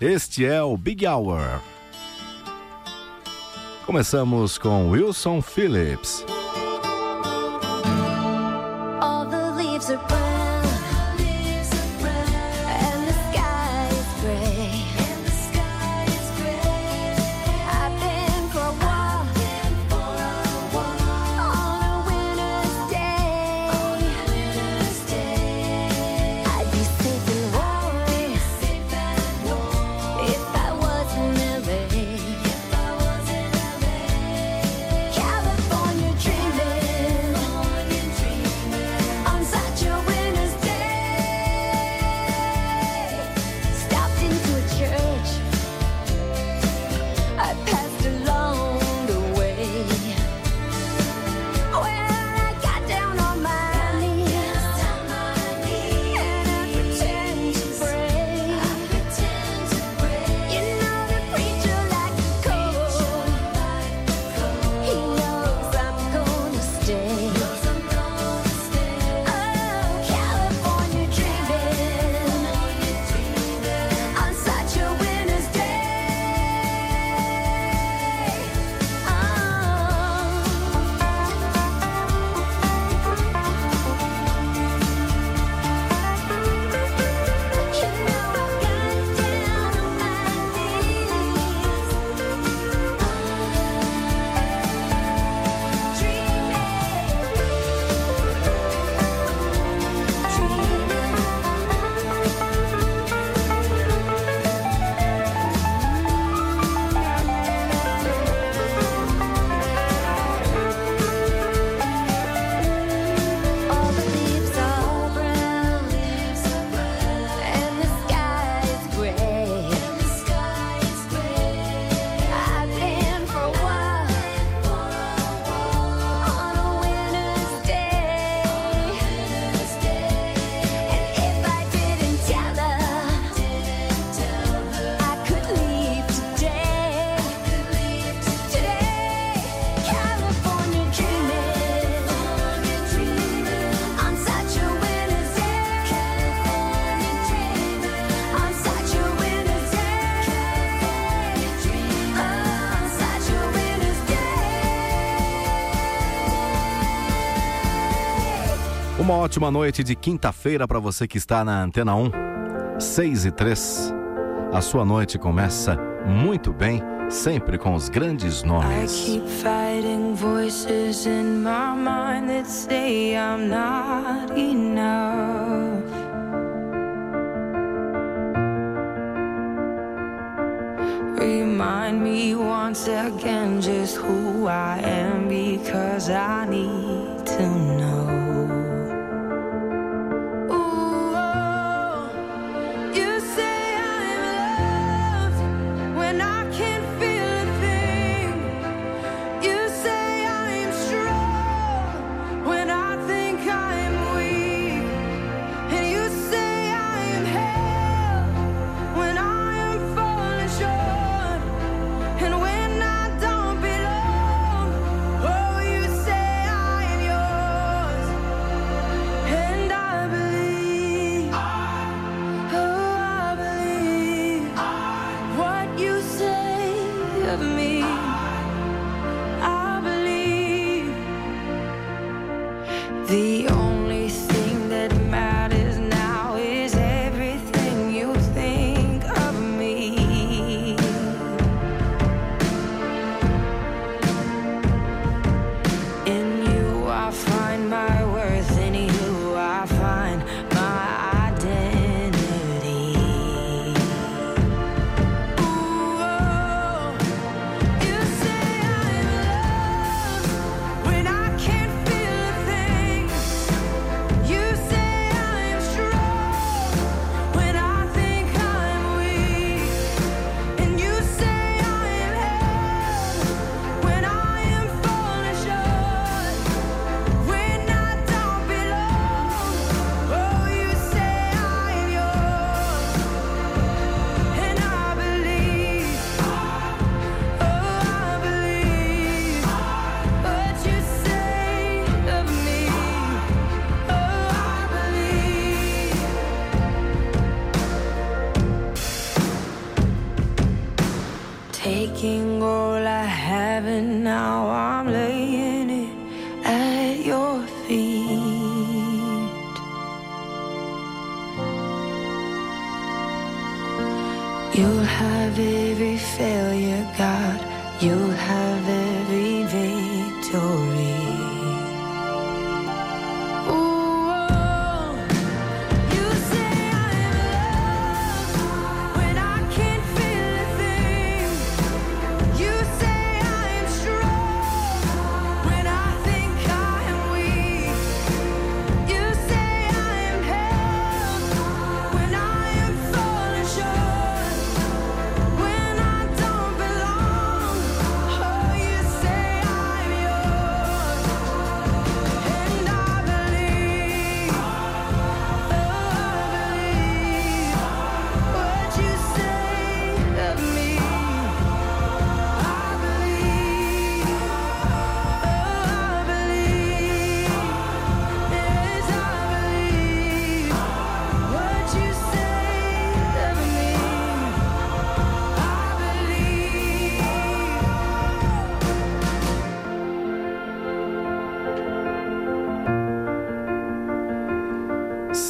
Este é o Big Hour. Começamos com Wilson Phillips. ótima noite de quinta-feira para você que está na Antena 1, 6 e 3. A sua noite começa muito bem, sempre com os grandes nomes. I keep fighting voices in my mind that say I'm not enough. Remind me once again just who I am because I need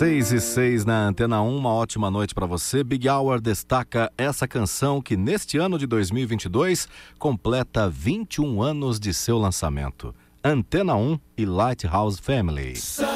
6 e 6 na Antena 1, uma ótima noite para você. Big Hour destaca essa canção que neste ano de 2022 completa 21 anos de seu lançamento. Antena 1 e Lighthouse Family. Sunshine.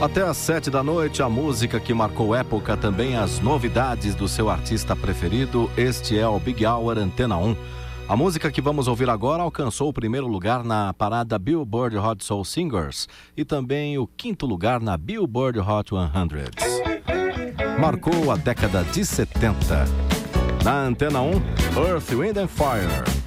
Até às sete da noite, a música que marcou época, também as novidades do seu artista preferido. Este é o Big Hour Antena 1. A música que vamos ouvir agora alcançou o primeiro lugar na parada Billboard Hot Soul Singers e também o quinto lugar na Billboard Hot 100. Marcou a década de 70. Na Antena 1, Earth, Wind and Fire.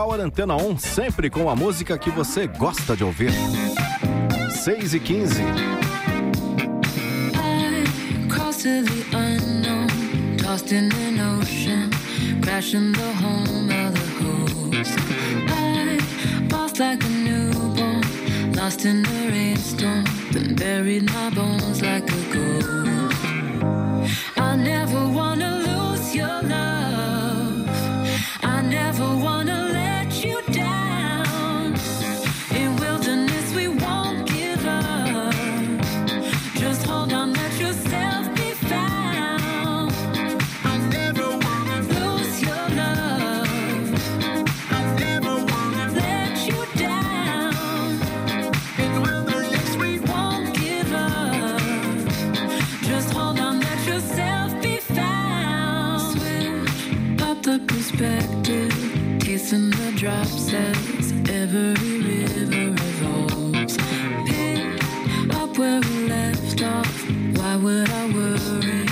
Hour Antena 1, sempre com a música que você gosta de ouvir. 6 e 15. Lost in the rainstorm, then buried my bones like a ghost. expected. Kissing the drops as every river revolves. Pick up where we left off. Why would I worry?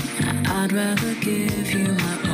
I'd rather give you my.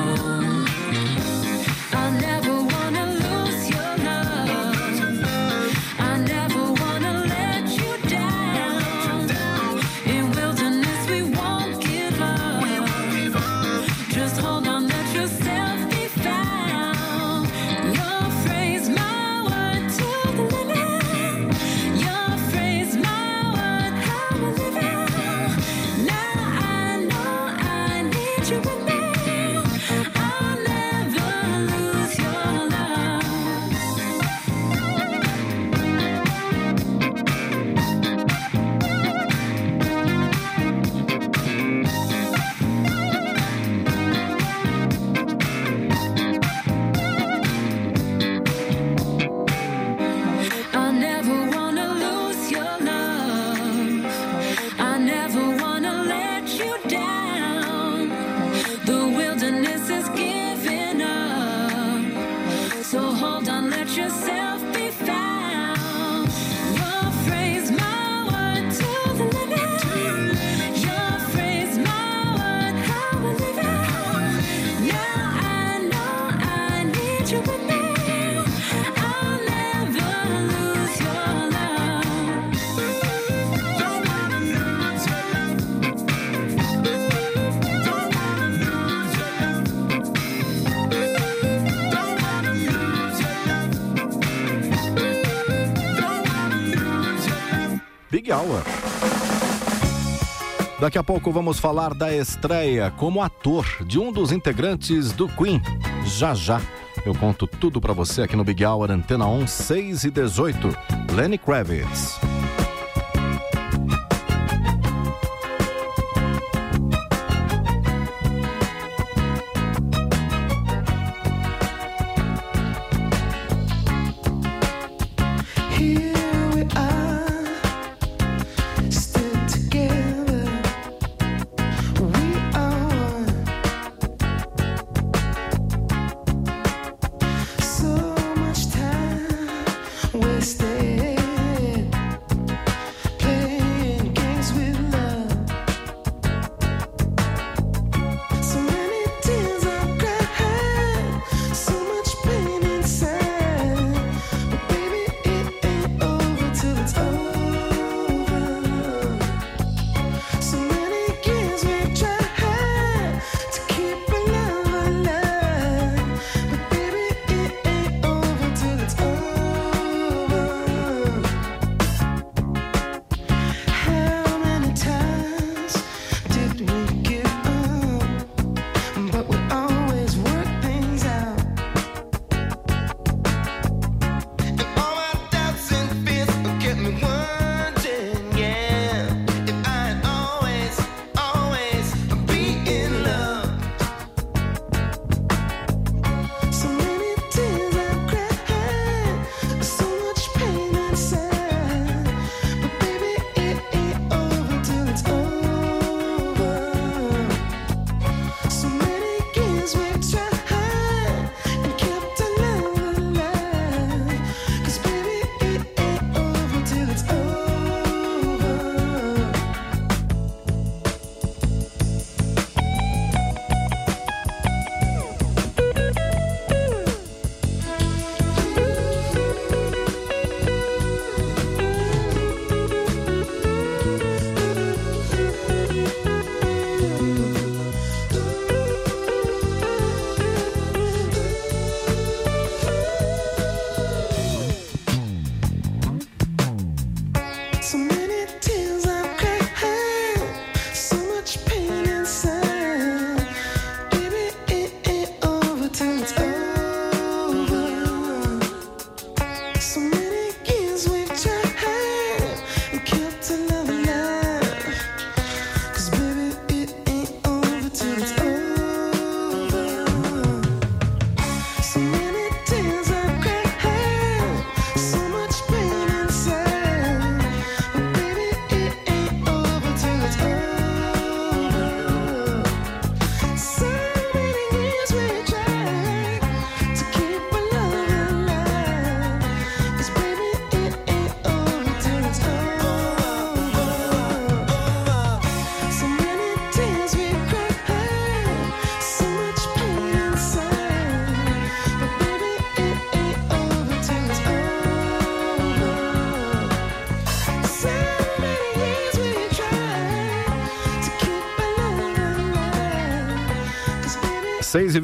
Daqui a pouco vamos falar da estreia como ator de um dos integrantes do Queen. Já já eu conto tudo para você aqui no Big Hour Antena 1, 6 e 18. Lenny Kravitz.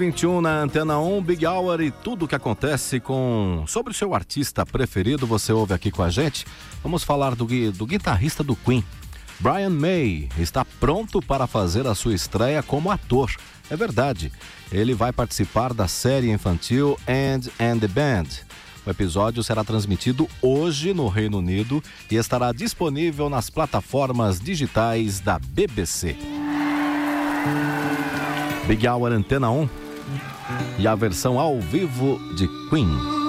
21 na Antena 1, Big Hour e tudo o que acontece com sobre o seu artista preferido, você ouve aqui com a gente. Vamos falar do, do guitarrista do Queen. Brian May está pronto para fazer a sua estreia como ator. É verdade. Ele vai participar da série infantil And and the Band. O episódio será transmitido hoje no Reino Unido e estará disponível nas plataformas digitais da BBC. Big Hour Antena 1 e a versão ao vivo de Queen.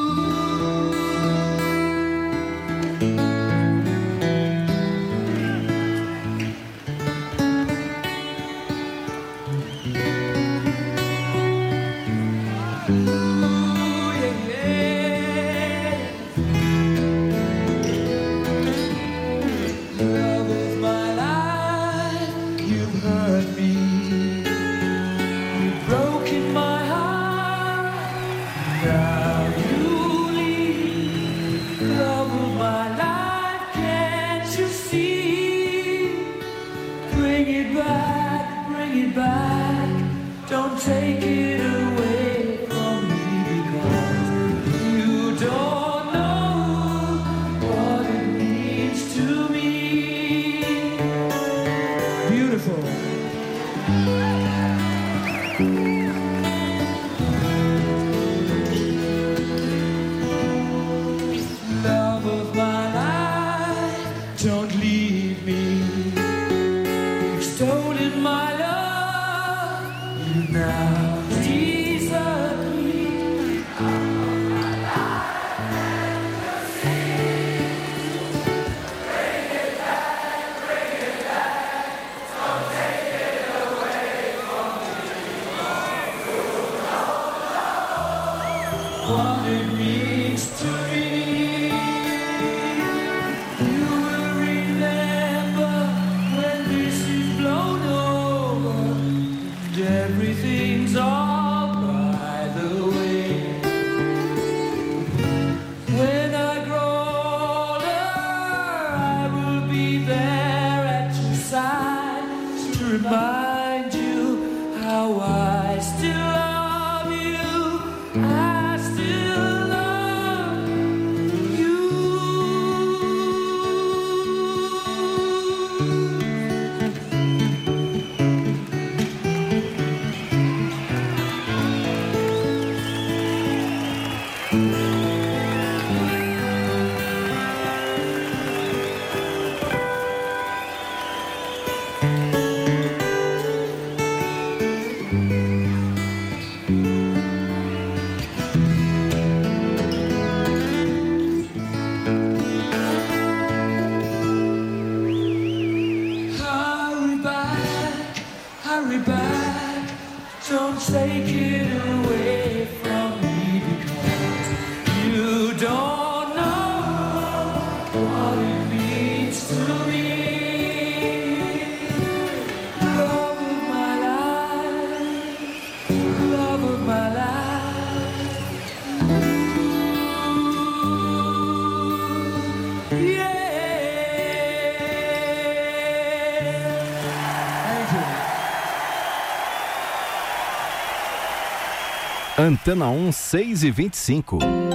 Antena 1, 6 e 25.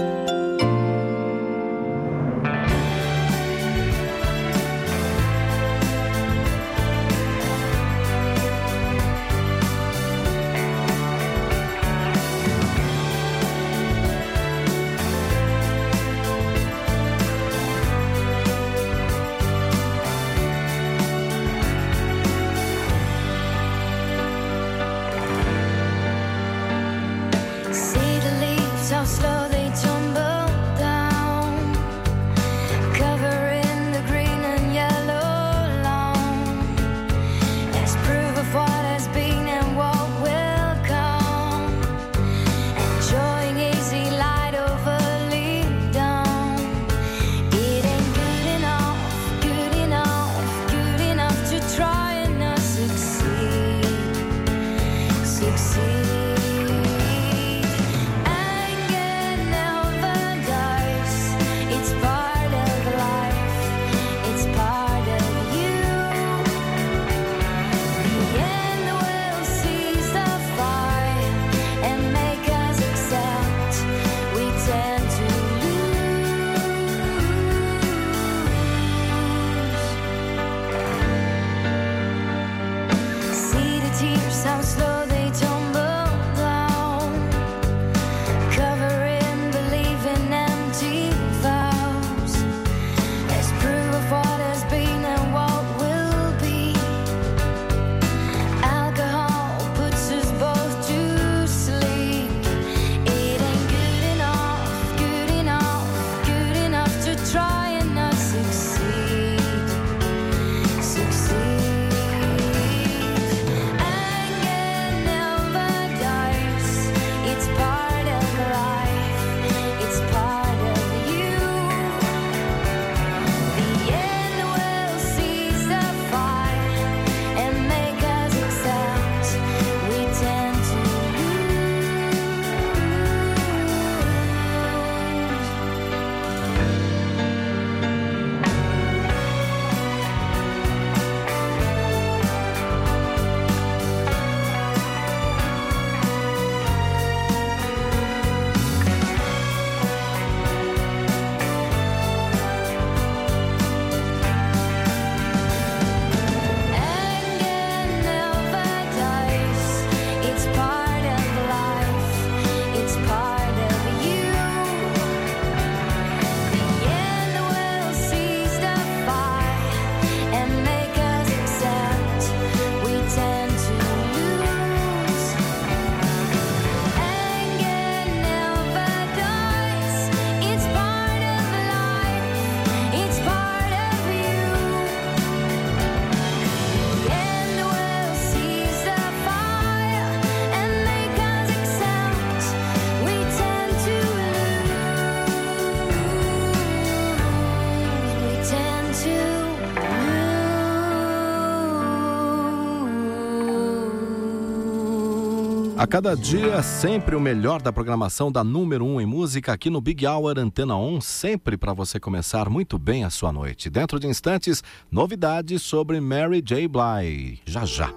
A cada dia, sempre o melhor da programação da número 1 um em música aqui no Big Hour Antena 1, sempre para você começar muito bem a sua noite. Dentro de instantes, novidades sobre Mary J. Blige. Já já.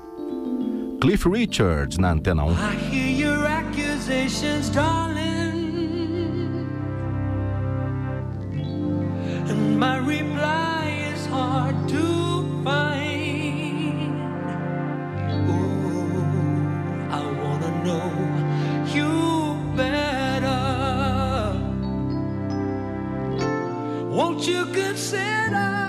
Cliff Richard na Antena 1. I hear your accusations, darling. And my reply is hard to know you better. Won't you consider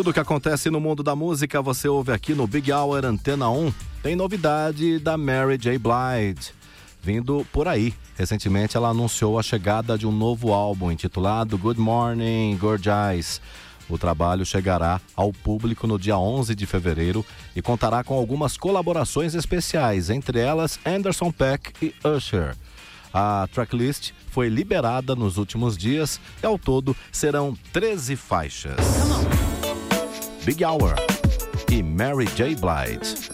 Tudo que acontece no mundo da música você ouve aqui no Big Hour Antena 1. Tem novidade da Mary J. Blige vindo por aí. Recentemente ela anunciou a chegada de um novo álbum intitulado Good Morning Gorgeous. O trabalho chegará ao público no dia 11 de fevereiro e contará com algumas colaborações especiais, entre elas Anderson Peck e Usher. A tracklist foi liberada nos últimos dias e ao todo serão 13 faixas. Big Hour e Mary J. Blige.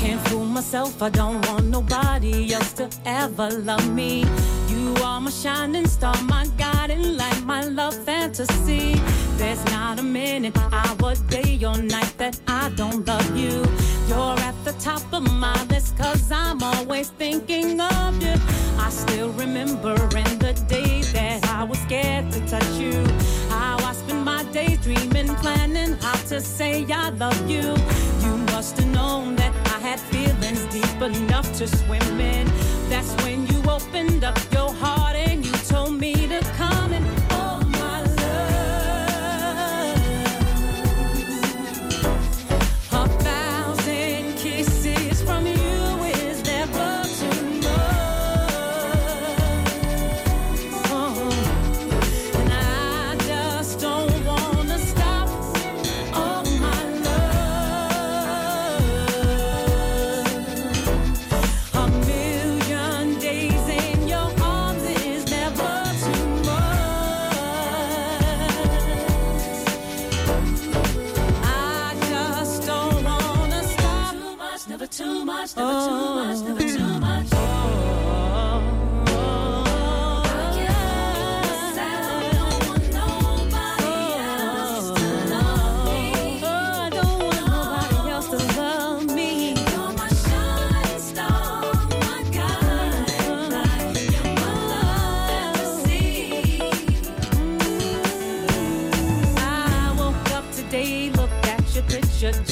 Can't fool myself, I don't want nobody else to ever love me. You are my shining star, my guiding light, my love fantasy. There's not a minute, hour, day, or night that I don't love you. You're at the top of my list, cause I'm always thinking of you. I still remember in the day that I was scared to touch you. How I spent my days dreaming, planning how to say I love you. You must have known that I had feelings deep enough to swim in. That's when you opened up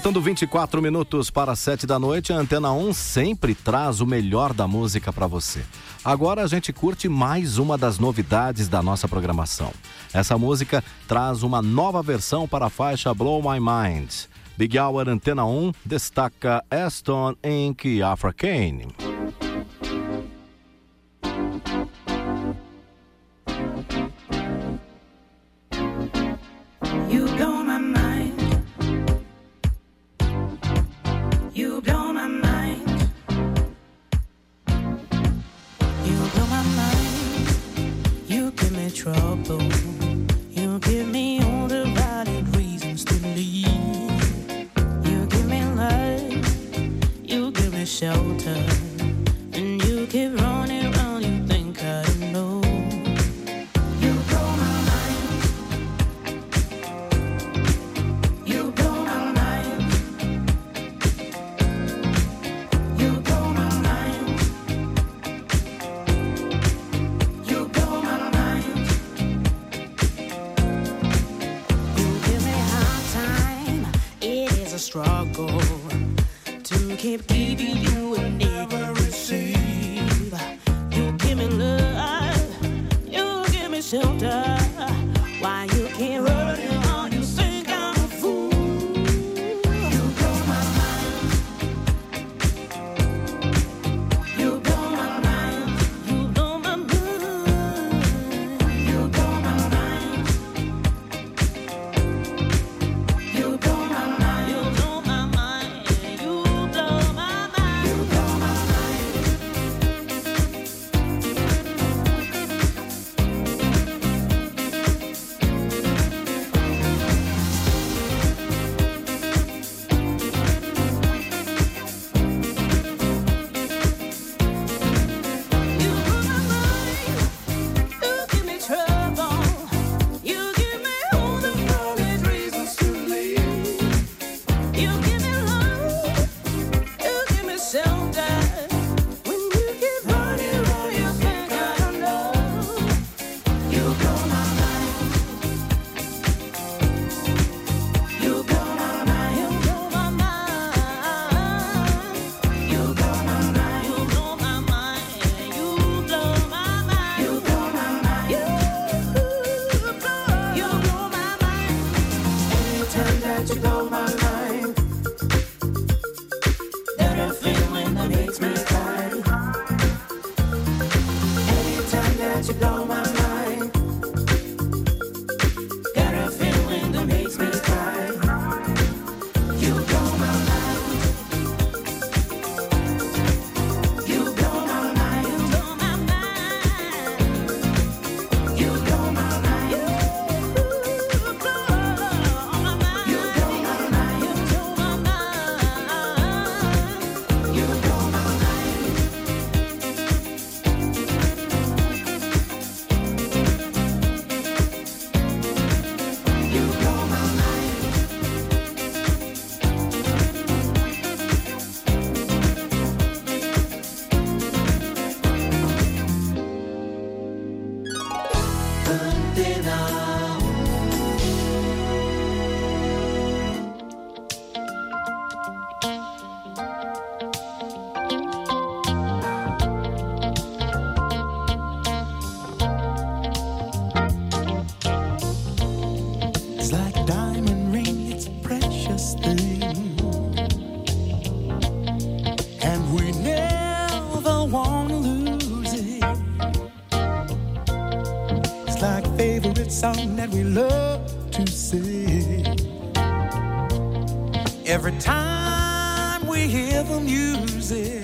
Faltando 24 minutos para 7 da noite, a Antena 1 sempre traz o melhor da música para você. Agora a gente curte mais uma das novidades da nossa programação. Essa música traz uma nova versão para a faixa Blow My Mind. Big Hour Antena 1 destaca Aston Inc. Afra Kane. Trouble. Struggle to keep giving you and never receive. You give me love. You give me shelter. we love to sing. Every time we hear the music.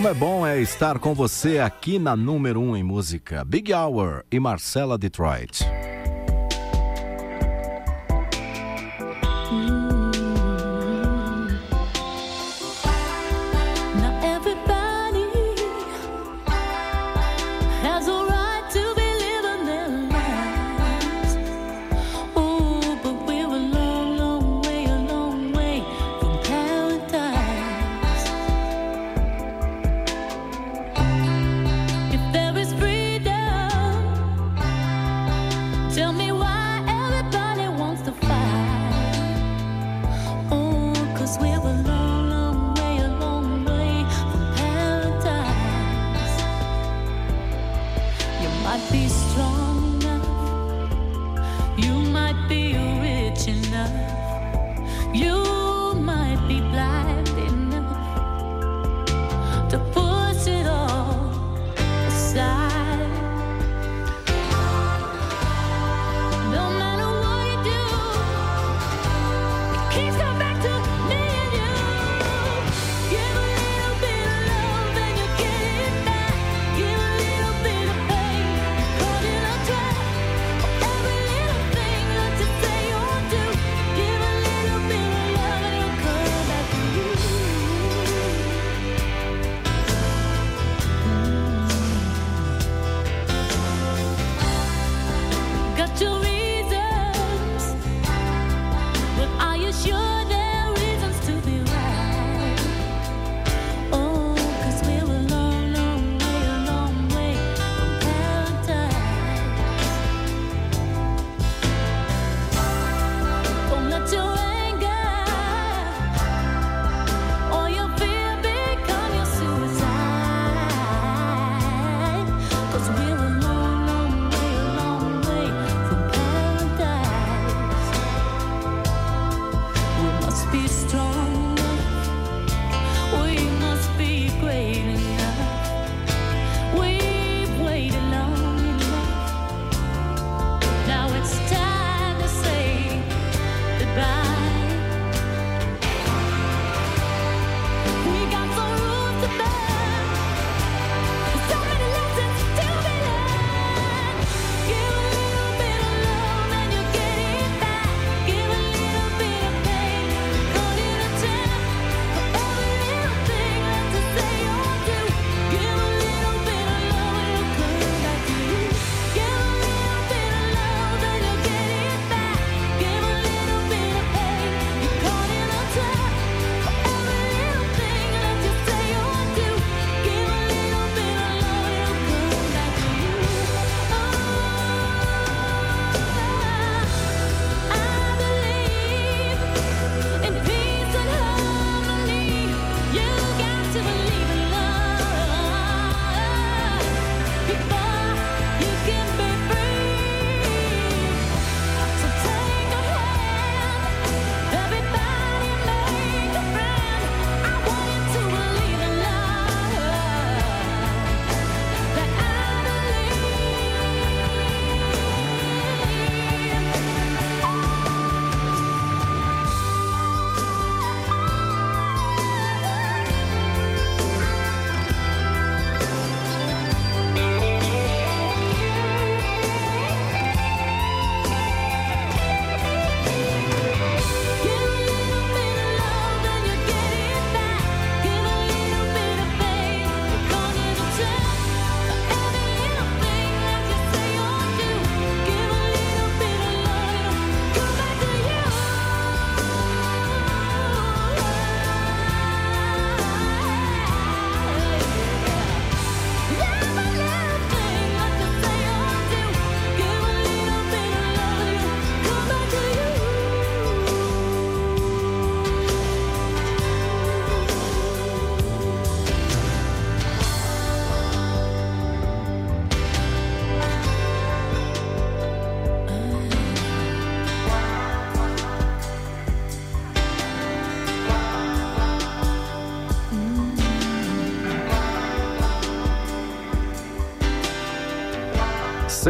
Como é bom é estar com você aqui na número 1 um em música, Big Hour e Marcela Detroit.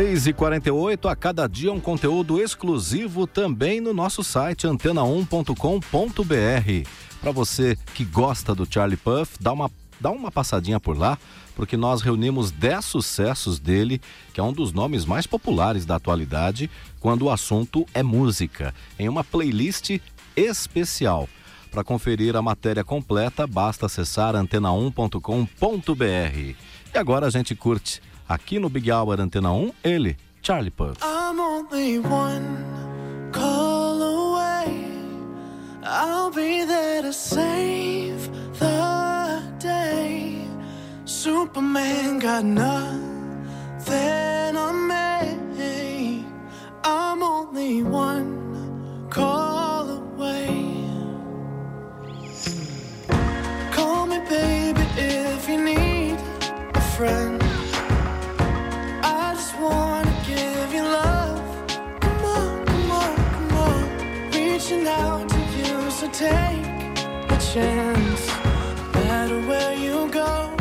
6h48, a cada dia um conteúdo exclusivo também no nosso site antena1.com.br. Para você que gosta do Charlie Puff, dá uma, dá uma passadinha por lá, porque nós reunimos 10 sucessos dele, que é um dos nomes mais populares da atualidade quando o assunto é música, em uma playlist especial. Para conferir a matéria completa, basta acessar antena1.com.br. E agora a gente curte Aqui no Big Hour Antena 1, ele, Charlie Puff. I'm only one call away. I'll be there to save the day. Superman got nothing on me. I'm only one call away. Call me, baby, if you need a friend. So take a chance, no matter where you go.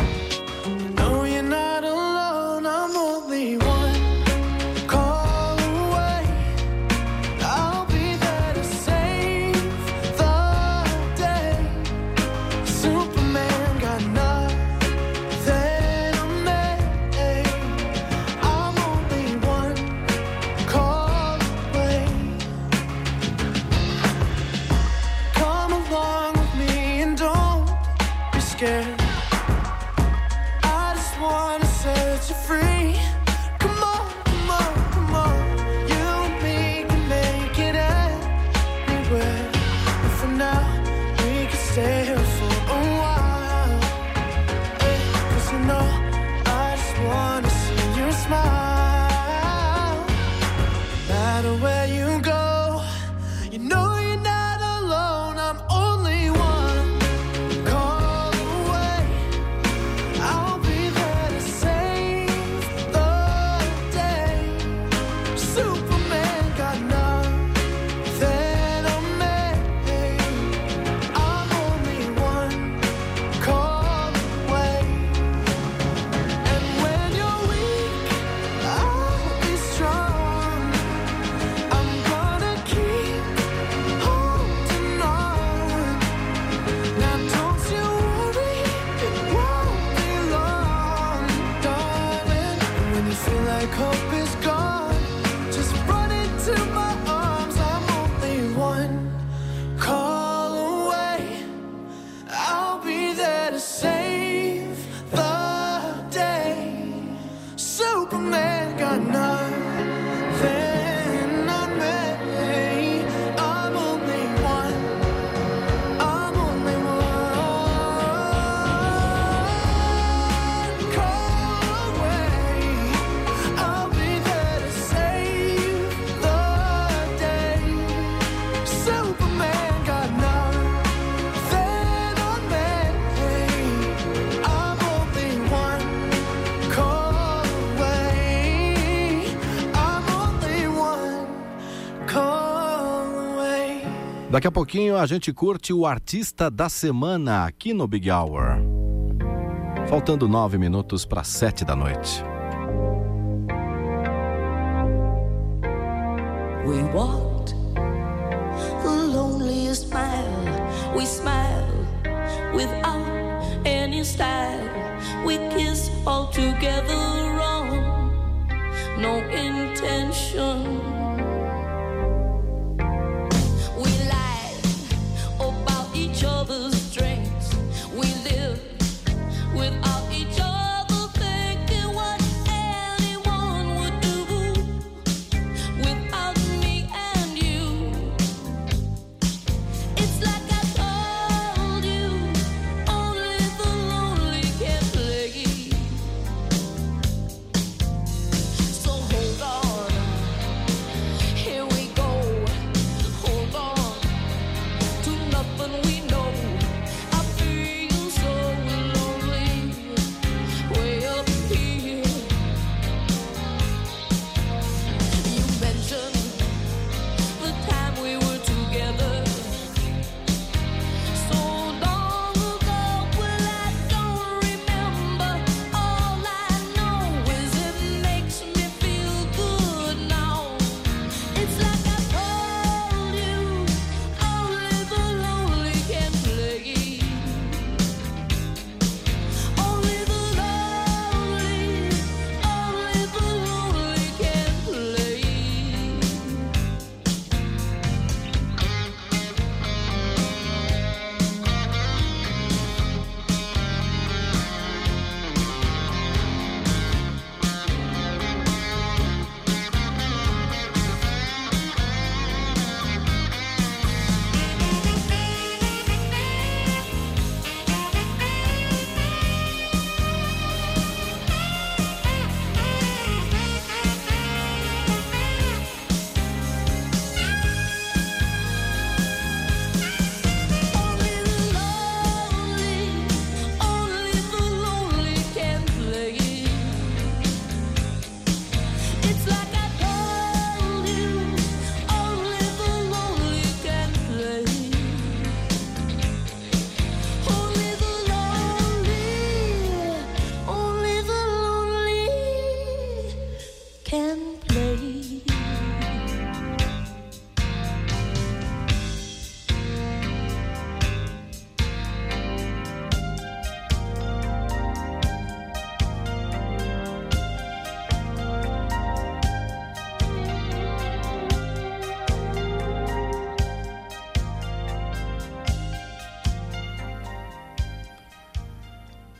Daqui a pouquinho a gente curte o artista da semana aqui no Big Hour. Faltando nove minutos para sete da noite. We walked the loneliest mile. We smiled.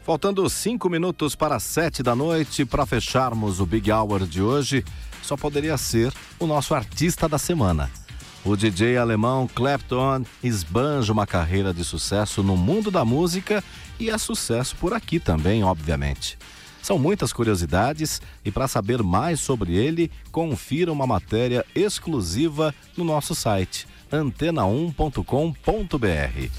Faltando cinco minutos para sete da noite para fecharmos o Big Hour de hoje, só poderia ser o nosso artista da semana. O DJ alemão Clapton esbanja uma carreira de sucesso no mundo da música e é sucesso por aqui também, obviamente. São muitas curiosidades e para saber mais sobre ele, confira uma matéria exclusiva no nosso site antena1.com.br.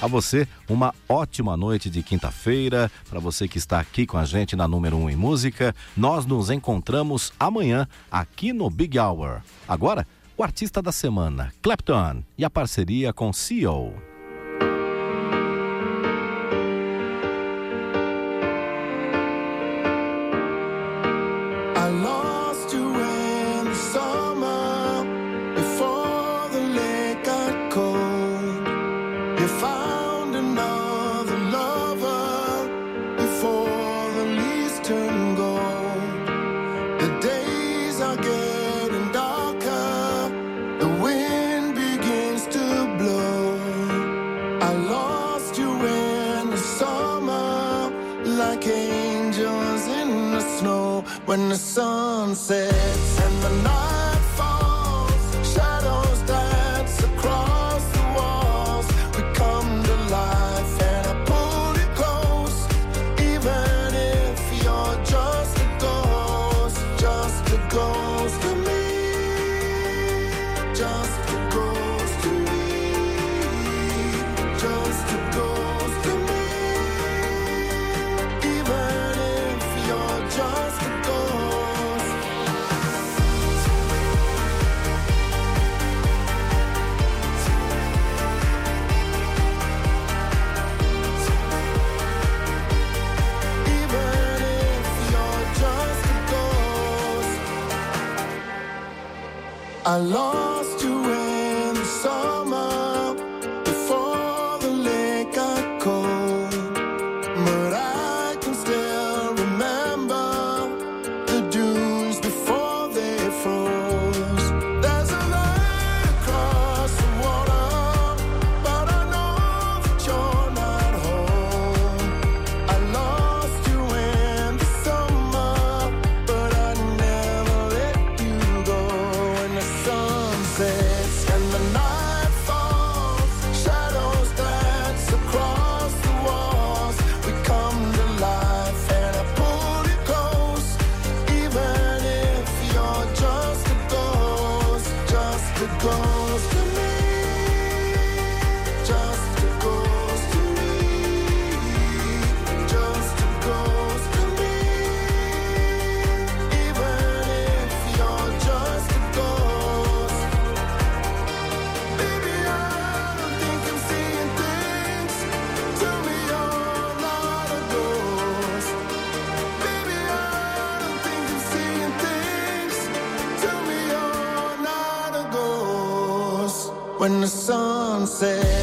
A você, uma ótima noite de quinta-feira. Para você que está aqui com a gente na número 1 um em música, nós nos encontramos amanhã aqui no Big Hour. Agora, o artista da semana, Clapton, e a parceria com CEO. sunset.